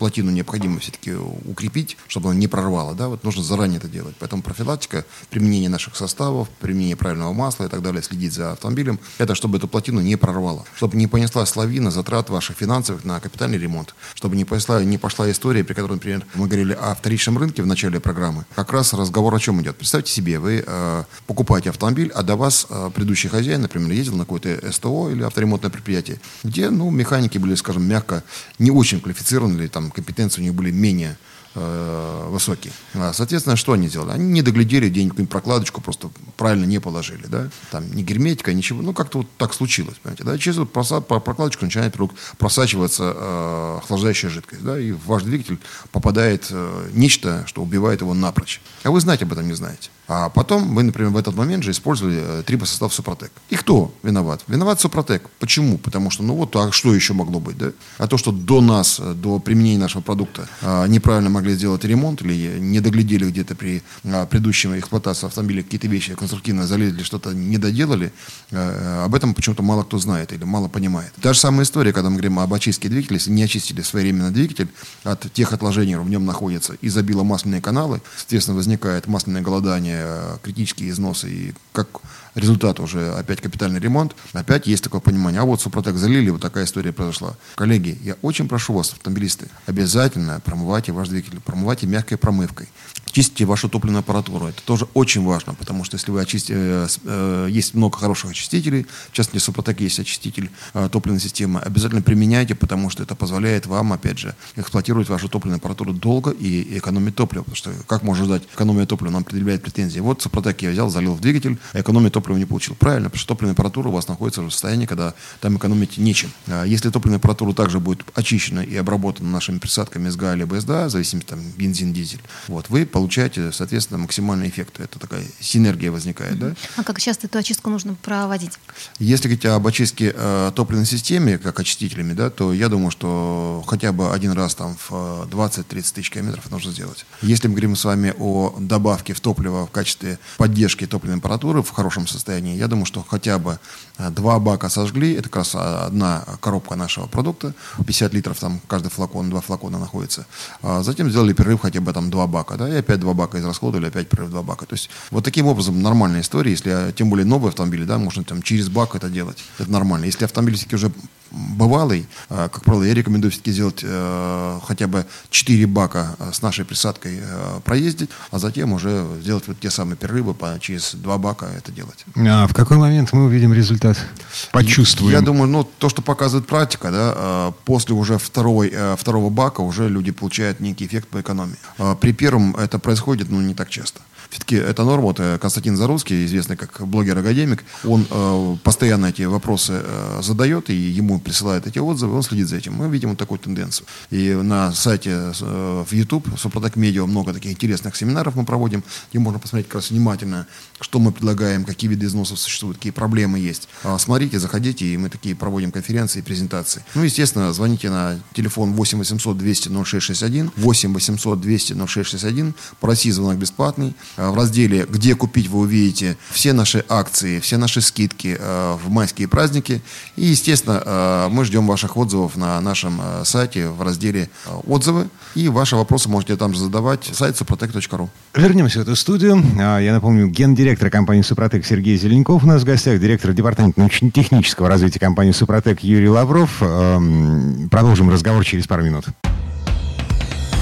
плотину необходимо все-таки укрепить, чтобы она не прорвала. Да? Вот нужно заранее это делать. Поэтому профилактика, применение наших составов, применение правильного масла и так далее, следить за автомобилем, это чтобы эту плотину не прорвала. Чтобы не понесла лавина затрат ваших финансовых на капитальный ремонт. Чтобы не, пошла, не пошла история, при которой, например, мы говорили о вторичном рынке в начале программы. Как раз разговор о чем идет. Представьте себе, вы э, покупаете автомобиль, а до вас э, предыдущий хозяин, например, ездил на какое-то СТО или авторемонтное предприятие, где, ну, механики были, скажем, мягко, не очень квалифицированы, или там компетенции у них были менее э, высокие. А, соответственно, что они сделали? Они не доглядели где-нибудь прокладочку, просто правильно не положили, да? Там ни герметика, ничего. Ну, как-то вот так случилось, понимаете, да? Через эту прокладочку начинает вдруг просачиваться э, охлаждающая жидкость, да? И в ваш двигатель попадает э, нечто, что убивает его напрочь. А вы знаете об этом не знаете. А потом вы, например, в этот момент же использовали э, трибосостав Супротек. И кто виноват? Виноват Супротек. Почему? Потому что, ну вот, а что еще могло быть, да? А то, что до нас, э, до применения нашего продукта а, неправильно могли сделать ремонт или не доглядели где-то при а, предыдущей эксплуатации автомобиля какие-то вещи конструктивно залезли, что-то не доделали, об этом почему-то мало кто знает или мало понимает. Та же самая история, когда мы говорим об очистке двигателя, если не очистили своевременно двигатель от тех отложений, в нем находится, и забило масляные каналы, соответственно, возникает масляное голодание, Э, критические износы и как результат уже опять капитальный ремонт, опять есть такое понимание. А вот Супротек залили, вот такая история произошла. Коллеги, я очень прошу вас, автомобилисты, обязательно промывайте ваш двигатель, промывайте мягкой промывкой. Чистите вашу топливную аппаратуру. Это тоже очень важно, потому что если вы очистите, э, э, есть много хороших очистителей, в частности, Супротек есть очиститель э, топливной системы, обязательно применяйте, потому что это позволяет вам, опять же, эксплуатировать вашу топливную аппаратуру долго и экономить топливо. Потому что как можно ждать экономия топлива, нам предъявляет претензии. Вот Супротек я взял, залил в двигатель, а экономия топлива не получил. Правильно, потому что топливная аппаратура у вас находится в состоянии, когда там экономить нечем. А если топливная аппаратура также будет очищена и обработана нашими присадками СГА или БСДА, в зависимости там бензин, дизель, вот, вы получаете, соответственно, максимальный эффект. Это такая синергия возникает. Да? А как часто эту очистку нужно проводить? Если говорить об очистке э, топливной системы, как очистителями, да, то я думаю, что хотя бы один раз там в 20-30 э, тысяч километров нужно сделать. Если мы говорим с вами о добавке в топливо в качестве поддержки топливной аппаратуры в хорошем состоянии, я думаю, что хотя бы э, два бака сожгли, это как раз одна коробка нашего продукта, 50 литров там каждый флакон, два флакона находится. А затем сделали перерыв хотя бы там два бака, да, и опять два бака израсходовали, опять перерыв два бака. То есть вот таким образом нормальная история, если тем более новый автомобиль, да, можно там через бак это делать, это нормально. Если автомобиль все-таки уже бывалый, а, как правило, я рекомендую все-таки сделать э, хотя бы 4 бака э, с нашей присадкой э, проездить, а затем уже сделать вот те самые перерывы по, через 2 бака это делать. А в какой момент мы увидим результат? Почувствуем? Я думаю, ну, то, что показывает практика, да, после уже второй, второго бака уже люди получают некий эффект по экономии. При первом это происходит, ну, не так часто. Все-таки эта норма, вот э, Константин Зарусский, известный как блогер-академик, он э, постоянно эти вопросы э, задает, и ему присылают эти отзывы, он следит за этим. Мы видим вот такую тенденцию. И на сайте э, в YouTube, Супротек Медиа, много таких интересных семинаров мы проводим, где можно посмотреть как раз внимательно, что мы предлагаем, какие виды износов существуют, какие проблемы есть. А, смотрите, заходите, и мы такие проводим конференции и презентации. Ну, естественно, звоните на телефон 8 800 200 0661, 8 800 200 0661, по звонок бесплатный. Э, в разделе «Где купить» вы увидите все наши акции, все наши скидки э, в майские праздники. И, естественно, мы ждем ваших отзывов на нашем сайте в разделе «Отзывы». И ваши вопросы можете там же задавать. Сайт suprotec.ru. Вернемся в эту студию. А, я напомню, гендиректор компании «Супротек» Сергей Зеленков у нас в гостях, директор департамента научно-технического развития компании «Супротек» Юрий Лавров. Эм, продолжим разговор через пару минут.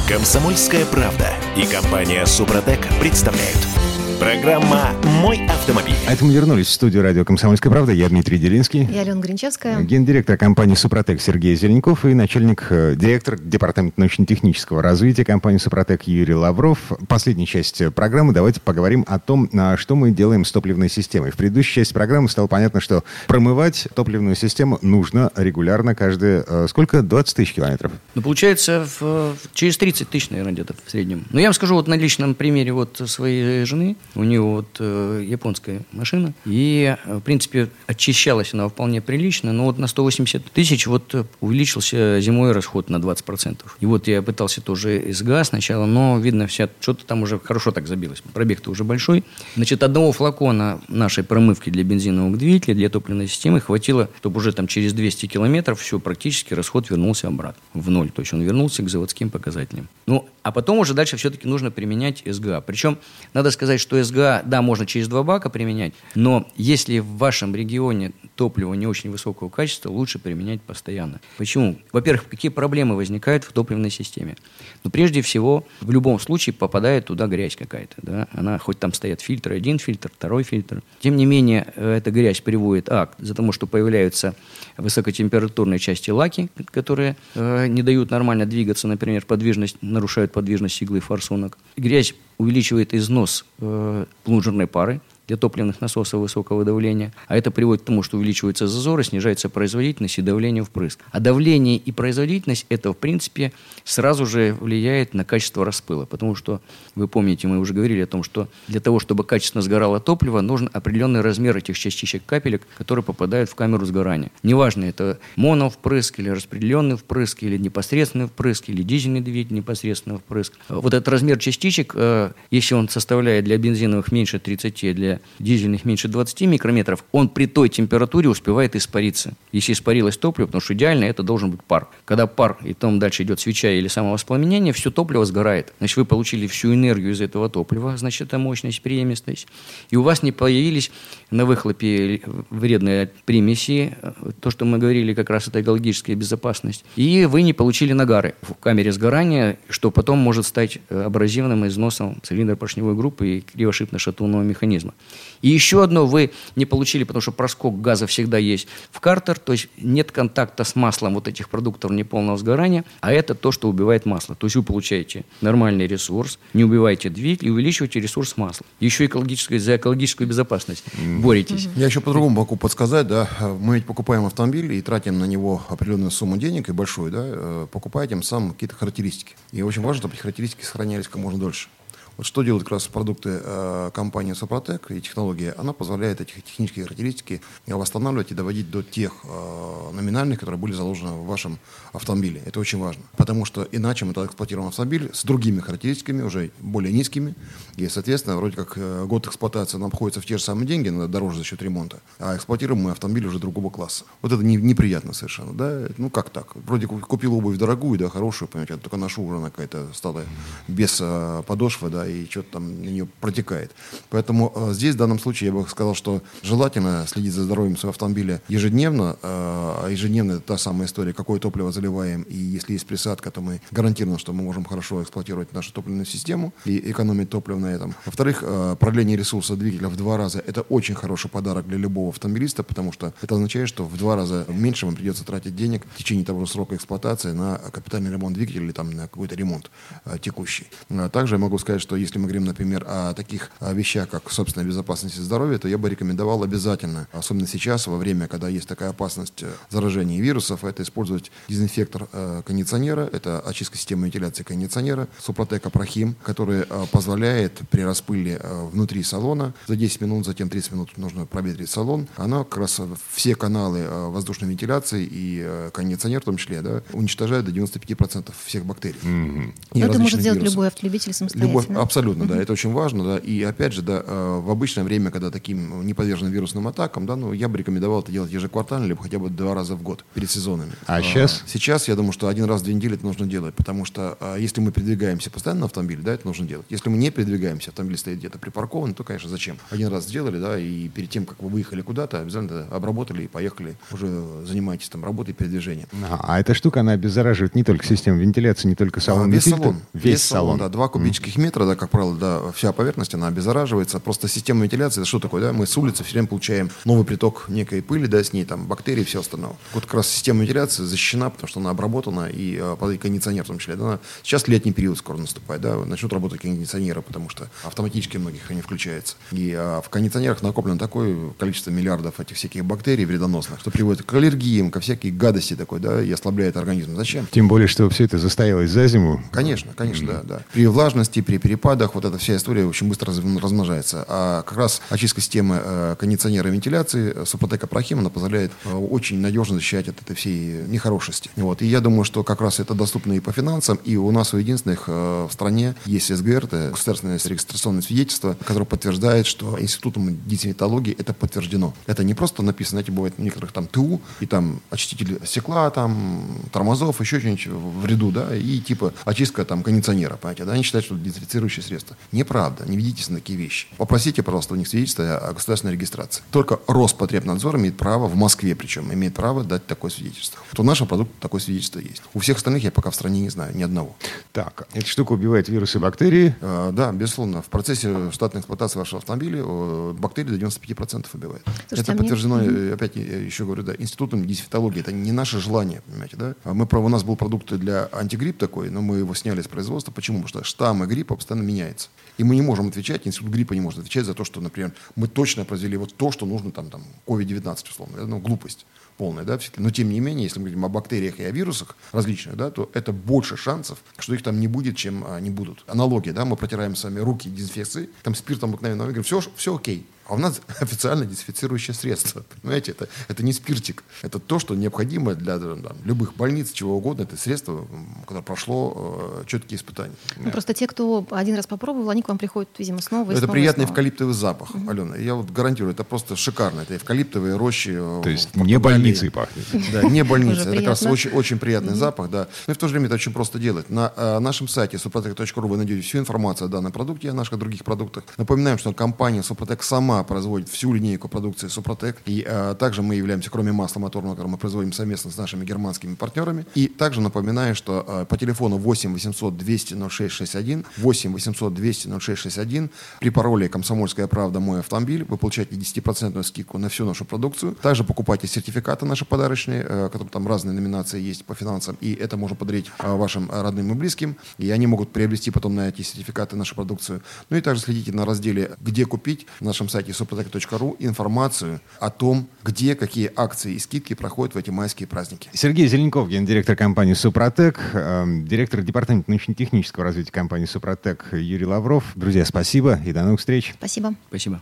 Комсомольская правда и компания Супротек представляют. Программа «Мой автомобиль». А это мы вернулись в студию радио «Комсомольская правда». Я Дмитрий Делинский. Я Алена Гринчевская. Гендиректор компании «Супротек» Сергей Зеленков и начальник, э, директор департамента научно-технического развития компании «Супротек» Юрий Лавров. Последняя часть программы. Давайте поговорим о том, что мы делаем с топливной системой. В предыдущей части программы стало понятно, что промывать топливную систему нужно регулярно каждые, э, сколько? 20 тысяч километров? Ну, получается, в, через 30 тысяч, наверное, где-то в среднем. Но я вам скажу вот на личном примере вот своей жены. У нее вот э, японская машина. И, э, в принципе, очищалась она вполне прилично. Но вот на 180 тысяч вот э, увеличился зимой расход на 20%. И вот я пытался тоже СГА сначала, но, видно, вся что-то там уже хорошо так забилось. Пробег-то уже большой. Значит, одного флакона нашей промывки для бензинового двигателя, для топливной системы хватило, чтобы уже там через 200 километров все, практически расход вернулся обратно в ноль. То есть он вернулся к заводским показателям. Ну, а потом уже дальше все-таки нужно применять СГА. Причем, надо сказать, что СГА, да, можно через два бака применять, но если в вашем регионе топливо не очень высокого качества, лучше применять постоянно. Почему? Во-первых, какие проблемы возникают в топливной системе? Ну, прежде всего, в любом случае попадает туда грязь какая-то. Да? Она, хоть там стоят фильтры, один фильтр, второй фильтр. Тем не менее, э, эта грязь приводит, а, за тому, что появляются высокотемпературные части лаки, которые э, не дают нормально двигаться, например, подвижность, нарушают подвижность иглы форсунок. Грязь увеличивает износ э, плунжерной пары, для топливных насосов высокого давления. А это приводит к тому, что увеличиваются зазоры, снижается производительность и давление впрыск. А давление и производительность это, в принципе, сразу же влияет на качество распыла. Потому что, вы помните, мы уже говорили о том, что для того, чтобы качественно сгорало топливо, нужен определенный размер этих частичек капелек, которые попадают в камеру сгорания. Неважно, это моновпрыск или распределенный впрыск, или непосредственный впрыск, или дизельный двигатель непосредственно впрыск. Вот этот размер частичек, э, если он составляет для бензиновых меньше 30, для дизельных меньше 20 микрометров, он при той температуре успевает испариться. Если испарилось топливо, потому что идеально это должен быть пар. Когда пар, и там дальше идет свеча или самовоспламенение, все топливо сгорает. Значит, вы получили всю энергию из этого топлива, значит, это мощность, преемистость. И у вас не появились на выхлопе вредные примеси, то, что мы говорили, как раз это экологическая безопасность. И вы не получили нагары в камере сгорания, что потом может стать абразивным износом цилиндр-поршневой группы и кривошипно-шатунного механизма. И еще одно вы не получили, потому что проскок газа всегда есть в картер, то есть нет контакта с маслом вот этих продуктов неполного сгорания, а это то, что убивает масло. То есть вы получаете нормальный ресурс, не убиваете двигатель и увеличиваете ресурс масла. Еще экологическую, за экологическую безопасность боретесь. Я еще по-другому могу подсказать, да, мы ведь покупаем автомобиль и тратим на него определенную сумму денег и большую, да, э, покупая тем самым какие-то характеристики. И очень важно, чтобы эти характеристики сохранялись как можно дольше. Вот что делают как раз продукты э, компании Сопротек и технология, она позволяет эти технические характеристики восстанавливать и доводить до тех э, номинальных, которые были заложены в вашем автомобиле. Это очень важно. Потому что иначе мы тогда эксплуатируем автомобиль с другими характеристиками, уже более низкими. И, соответственно, вроде как э, год эксплуатации нам обходится в те же самые деньги, но дороже за счет ремонта. А эксплуатируем мы автомобиль уже другого класса. Вот это не, неприятно совершенно. Да? Ну, как так? Вроде купил обувь дорогую, да, хорошую, понимаете, только ношу уже она какая-то стала без э, подошвы, да, и что-то там на нее протекает. Поэтому э, здесь в данном случае я бы сказал, что желательно следить за здоровьем своего автомобиля ежедневно. Э, а ежедневно это та самая история, какое топливо заливаем, и если есть присадка, то мы гарантированно, что мы можем хорошо эксплуатировать нашу топливную систему и экономить топливо на этом. Во-вторых, э, продление ресурса двигателя в два раза – это очень хороший подарок для любого автомобилиста, потому что это означает, что в два раза меньше вам придется тратить денег в течение того срока эксплуатации на капитальный ремонт двигателя или там на какой-то ремонт э, текущий. А также я могу сказать, что если мы говорим, например, о таких вещах, как собственная безопасность и здоровье, то я бы рекомендовал обязательно, особенно сейчас, во время, когда есть такая опасность э, заражения вирусов, это использовать дезинфектор э, кондиционера, это очистка системы вентиляции кондиционера, Супротек Апрахим, который э, позволяет при распыле внутри салона за 10 минут, затем 30 минут нужно проветрить салон, она как раз все каналы воздушной вентиляции и кондиционер в том числе, да, уничтожает до 95% всех бактерий. Mm-hmm. Но это может сделать любой автолюбитель самостоятельно. Любой, абсолютно, да, это очень важно, да, и опять же, да, э, в обычное время, когда таким не подвержены вирусным атакам, да, ну, я бы рекомендовал это делать ежеквартально, либо хотя бы два раза в год перед сезонами. А, а сейчас? Сейчас, я думаю, что один раз в две недели это нужно делать, потому что а, если мы передвигаемся постоянно на автомобиле, да, это нужно делать. Если мы не передвигаемся, автомобиль стоит где-то припаркован, то, конечно, зачем? Один раз сделали, да, и перед тем, как вы выехали куда-то, обязательно обработали и поехали, уже занимаетесь там работой передвижением. А, а эта штука, она обеззараживает не только систему вентиляции, не только салон. А, весь салон. Весь, весь салон. салон. Да, два кубических mm. метра, да, как правило, да, вся поверхность, она обеззараживается. Просто система вентиляции, это что такое, да? Мы с улицы все время получаем новый приток некой пыли, да, с ней там бактерии и все остальное. Вот как раз система вентиляции защищена, потому что она обработана, и э, кондиционер в том числе. Да, сейчас летний период скоро наступает, да, начнут работать кондиционеры, потому что автоматически многих они включаются. И а, в кондиционерах накоплено такое количество миллиардов этих всяких бактерий вредоносных, что приводит к аллергиям, ко всякой гадости такой, да, и ослабляет организм. Зачем? Тем более, что все это застоялось за зиму. Конечно, конечно, mm-hmm. да, да. При влажности, при перепадах вот эта вся история очень быстро размножается. А как раз очистка системы э, кондиционера и вентиляции э, Супротека Прохим, она позволяет э, очень надежно защищать от этой всей нехорошести. Вот. И я думаю, что как раз это доступно и по финансам, и у нас у единственных в стране есть СГР, это государственное регистрационное свидетельство, которое подтверждает, что Институтом дезинфектологии это подтверждено. Это не просто написано, знаете, бывает у некоторых там ТУ, и там очиститель стекла, там тормозов, еще что-нибудь в ряду, да, и типа очистка там кондиционера, понимаете, да, они считают, что это дезинфицирующее средство. Неправда, не ведитесь на такие вещи. Попросите, пожалуйста, у них свидетельство о государственной регистрации. Только Роспотребнадзор имеет право, в Москве причем, имеет право дать такое свидетельство. Вот у нашего продукта такое свидетельство есть. У всех остальных я пока в стране не знаю, ни одного. Так, эта штука убивает вирусы и бактерии? Э, да, безусловно. В процессе штатной эксплуатации вашего автомобиля э, бактерии до 95% убивает. Слушайте, это а подтверждено, мне... опять я еще говорю, да, институтом дезинфектологии. Это не наше желание, понимаете, да? А мы, у нас был продукт для антигрипп такой, но мы его сняли с производства. Почему? Потому что штаммы гриппа постоянно постоянно меняется. И мы не можем отвечать, институт гриппа не может отвечать за то, что, например, мы точно произвели вот то, что нужно там, там COVID-19, условно. Это ну, глупость полная, да, но тем не менее, если мы говорим о бактериях и о вирусах различных, да, то это больше шансов, что их там не будет, чем а, не будут. Аналогия, да, мы протираем с вами руки дезинфекцией, там спиртом обыкновенного, говорим, все, все окей, а у нас официально дезинфицирующее средство. Понимаете, это, это не спиртик. Это то, что необходимо для там, любых больниц, чего угодно. Это средство, которое прошло э, четкие испытания. Ну, да. Просто те, кто один раз попробовал, они к вам приходят, видимо, снова и Это снова приятный и снова. эвкалиптовый запах, угу. Алена. Я вот гарантирую, это просто шикарно. Это эвкалиптовые рощи. То есть не больницей пахнет. Да, не больница. Это как раз очень, очень приятный запах, да. Ну и в то же время это очень просто делать. На э, нашем сайте suprotec.ru вы найдете всю информацию о данном продукте и о наших других продуктах. Напоминаем, что компания Супротек сама производит всю линейку продукции Супротек. И а, также мы являемся, кроме масла моторного, которое мы производим совместно с нашими германскими партнерами. И также напоминаю, что а, по телефону 8 800 200 0661, 8 800 200 0661 при пароле «Комсомольская правда. Мой автомобиль» вы получаете 10% скидку на всю нашу продукцию. Также покупайте сертификаты наши подарочные, а, которые там разные номинации есть по финансам, и это можно подарить а, вашим родным и близким, и они могут приобрести потом на эти сертификаты нашу продукцию. Ну и также следите на разделе «Где купить» на нашем сайте suprotec.ru информацию о том, где какие акции и скидки проходят в эти майские праздники. Сергей Зеленков, гендиректор компании «Супротек», эм, директор департамента научно-технического развития компании «Супротек» Юрий Лавров. Друзья, спасибо и до новых встреч. Спасибо. Спасибо.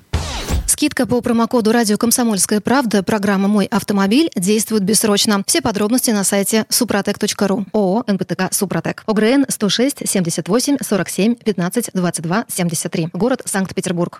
Скидка по промокоду «Радио Комсомольская правда» программа «Мой автомобиль» действует бессрочно. Все подробности на сайте супротек.ру. ООО «НПТК Супротек». ОГРН 106 78 47 15 22 73. Город Санкт-Петербург.